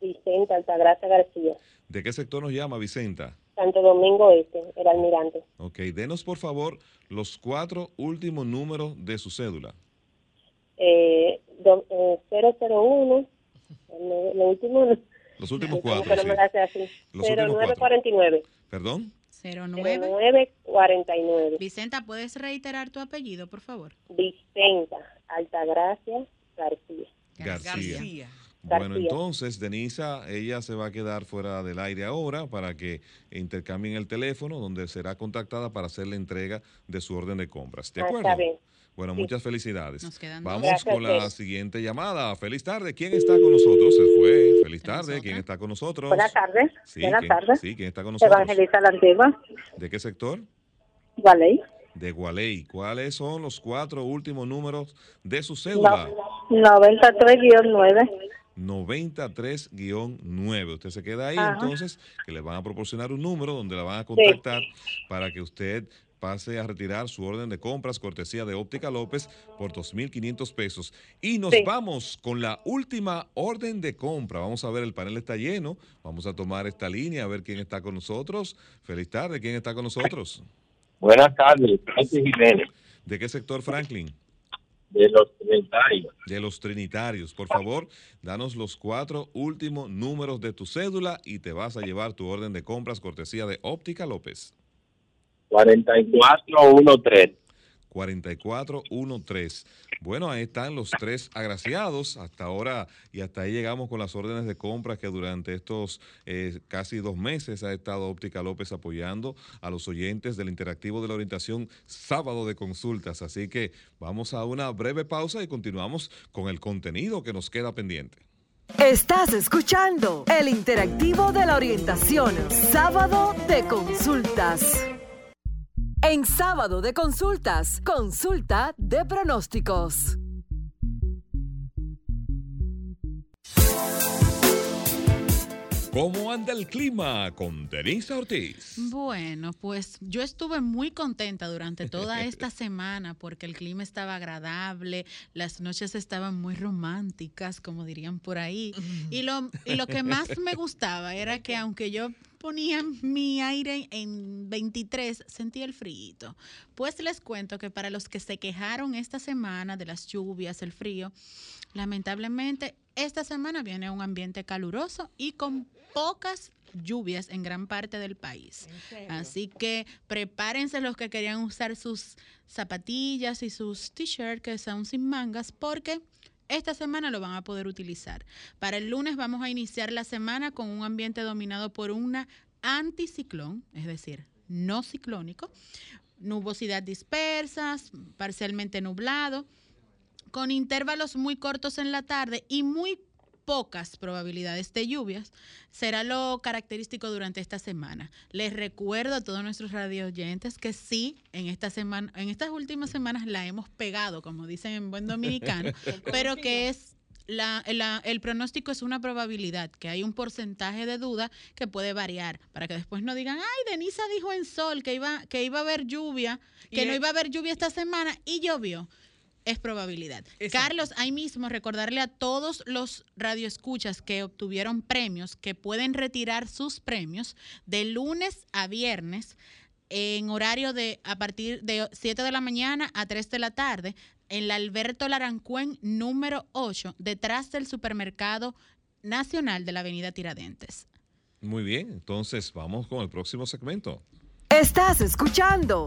Vicenta Altagracia García. ¿De qué sector nos llama, Vicenta? Santo Domingo Este, el almirante. Ok, denos por favor los cuatro últimos números de su cédula. Eh, 001, eh, lo último, los últimos cuatro. Sí. Los 0949. ¿Perdón? 0949. Vicenta, ¿puedes reiterar tu apellido, por favor? Vicenta Altagracia García. García. García. Bueno, entonces Denisa, ella se va a quedar fuera del aire ahora para que intercambien el teléfono donde será contactada para hacer la entrega de su orden de compras. ¿De ah, acuerdo? Bueno, muchas felicidades. Vamos con la siguiente llamada. Feliz tarde. ¿Quién está con nosotros? Se fue. Feliz tarde. ¿Quién está con nosotros? Buenas tardes. Sí, Buenas tardes. Sí, ¿quién está con nosotros? Evangelista La Antigua. ¿De qué sector? Gualey. De Gualey. ¿Cuáles son los cuatro últimos números de su cédula? 93-9. 93-9. Usted se queda ahí entonces, que le van a proporcionar un número donde la van a contactar para que usted pase a retirar su orden de compras cortesía de Óptica López por 2.500 pesos. Y nos vamos con la última orden de compra. Vamos a ver, el panel está lleno. Vamos a tomar esta línea a ver quién está con nosotros. Feliz tarde, ¿quién está con nosotros? Buenas tardes, Franklin Jiménez. ¿De qué sector, Franklin? De los Trinitarios. De los Trinitarios. Por favor, danos los cuatro últimos números de tu cédula y te vas a llevar tu orden de compras cortesía de Óptica López. 4413. 4413. Bueno, ahí están los tres agraciados hasta ahora y hasta ahí llegamos con las órdenes de compra que durante estos eh, casi dos meses ha estado Óptica López apoyando a los oyentes del interactivo de la orientación sábado de consultas. Así que vamos a una breve pausa y continuamos con el contenido que nos queda pendiente. Estás escuchando el interactivo de la orientación sábado de consultas. En sábado de consultas, consulta de pronósticos. ¿Cómo anda el clima con Denise Ortiz? Bueno, pues yo estuve muy contenta durante toda esta semana porque el clima estaba agradable, las noches estaban muy románticas, como dirían por ahí. Y lo, y lo que más me gustaba era que aunque yo ponía mi aire en 23, sentía el frío. Pues les cuento que para los que se quejaron esta semana de las lluvias, el frío, lamentablemente esta semana viene un ambiente caluroso y con pocas lluvias en gran parte del país. Así que prepárense los que querían usar sus zapatillas y sus t-shirts que son sin mangas porque esta semana lo van a poder utilizar. Para el lunes vamos a iniciar la semana con un ambiente dominado por una anticiclón, es decir, no ciclónico, nubosidad dispersas, parcialmente nublado, con intervalos muy cortos en la tarde y muy pocas probabilidades de lluvias, será lo característico durante esta semana. Les recuerdo a todos nuestros radio oyentes que sí, en esta semana, en estas últimas semanas la hemos pegado, como dicen en buen dominicano, pero que es la, la- el pronóstico es una probabilidad, que hay un porcentaje de duda que puede variar, para que después no digan, ay, Denisa dijo en sol que iba, que iba a haber lluvia, que Y no es- iba a haber lluvia esta semana y llovió. Es probabilidad. Carlos, ahí mismo recordarle a todos los radioescuchas que obtuvieron premios que pueden retirar sus premios de lunes a viernes en horario de a partir de 7 de la mañana a 3 de la tarde en la Alberto Larancuen número 8, detrás del supermercado nacional de la Avenida Tiradentes. Muy bien, entonces vamos con el próximo segmento. Estás escuchando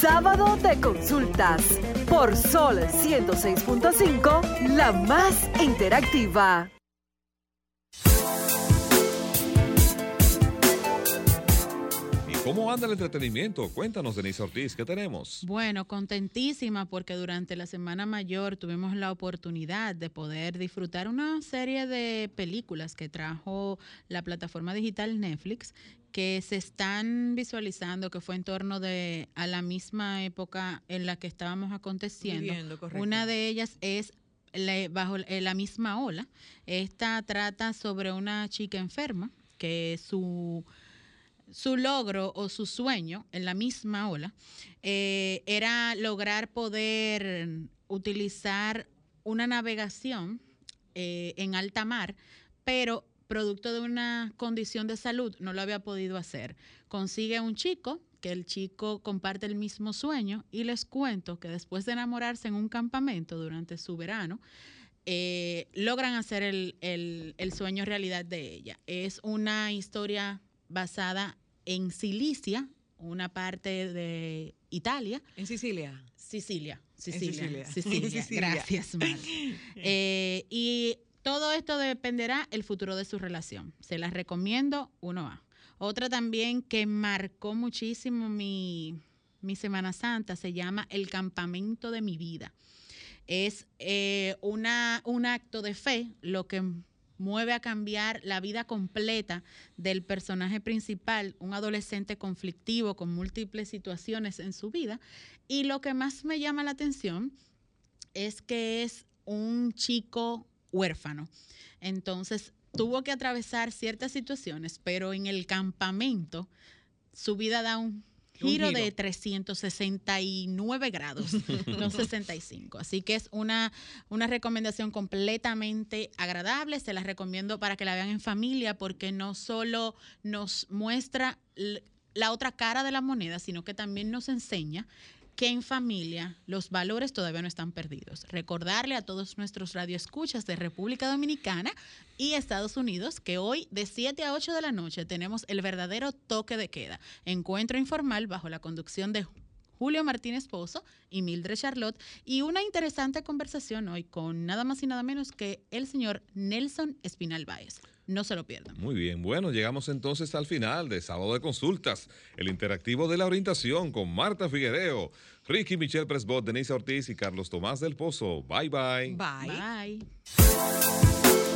Sábado de Consultas por Sol 106.5, la más interactiva. ¿Y cómo anda el entretenimiento? Cuéntanos, Denise Ortiz, ¿qué tenemos? Bueno, contentísima porque durante la Semana Mayor tuvimos la oportunidad de poder disfrutar una serie de películas que trajo la plataforma digital Netflix que se están visualizando que fue en torno de a la misma época en la que estábamos aconteciendo. Viviendo, correcto. Una de ellas es la- bajo eh, la misma ola. Esta trata sobre una chica enferma que su su logro o su sueño en la misma ola eh, era lograr poder utilizar una navegación eh, en alta mar, pero producto de una condición de salud no lo había podido hacer. Consigue un chico, que el chico comparte el mismo sueño y les cuento que después de enamorarse en un campamento durante su verano, eh, logran hacer el, el- el sueño realidad de ella. Es una historia basada en Sicilia, una parte de Italia. ¿En Sicilia? Sicilia, Sicilia, Sicilia. Sicilia. En Sicilia. Gracias, Mar. Eh, y todo esto dependerá el futuro de su relación. Se las recomiendo, uno a Otra también que marcó muchísimo mi, mi Semana Santa se llama El Campamento de mi vida. Es eh, una, un acto de fe lo que mueve a cambiar la vida completa del personaje principal, un adolescente conflictivo con múltiples situaciones en su vida. Y lo que más me llama la atención es que es un chico huérfano. Entonces, tuvo que atravesar ciertas situaciones, pero en el campamento su vida da un Un giro, de 369 grados, no 65. Así que es una, una recomendación completamente agradable. Se las recomiendo para que la vean en familia porque no solo nos muestra la otra cara de la moneda, sino que también nos enseña que en familia los valores todavía no están perdidos. Recordarle a todos nuestros radioescuchas de República Dominicana y Estados Unidos que hoy de 7 a 8 de la noche tenemos el verdadero toque de queda. Encuentro informal bajo la conducción de Julio Martínez Pozo y Mildred Charlotte y una interesante conversación hoy con nada más y nada menos que el señor Nelson Espinal Báez. No se lo pierdan. Muy bien, bueno, llegamos entonces al final de Sábado de Consultas, el interactivo de la orientación con Marta Figuereo, Ricky Michelle Presbot, Denise Ortiz y Carlos Tomás del Pozo. Bye bye. Bye. Bye.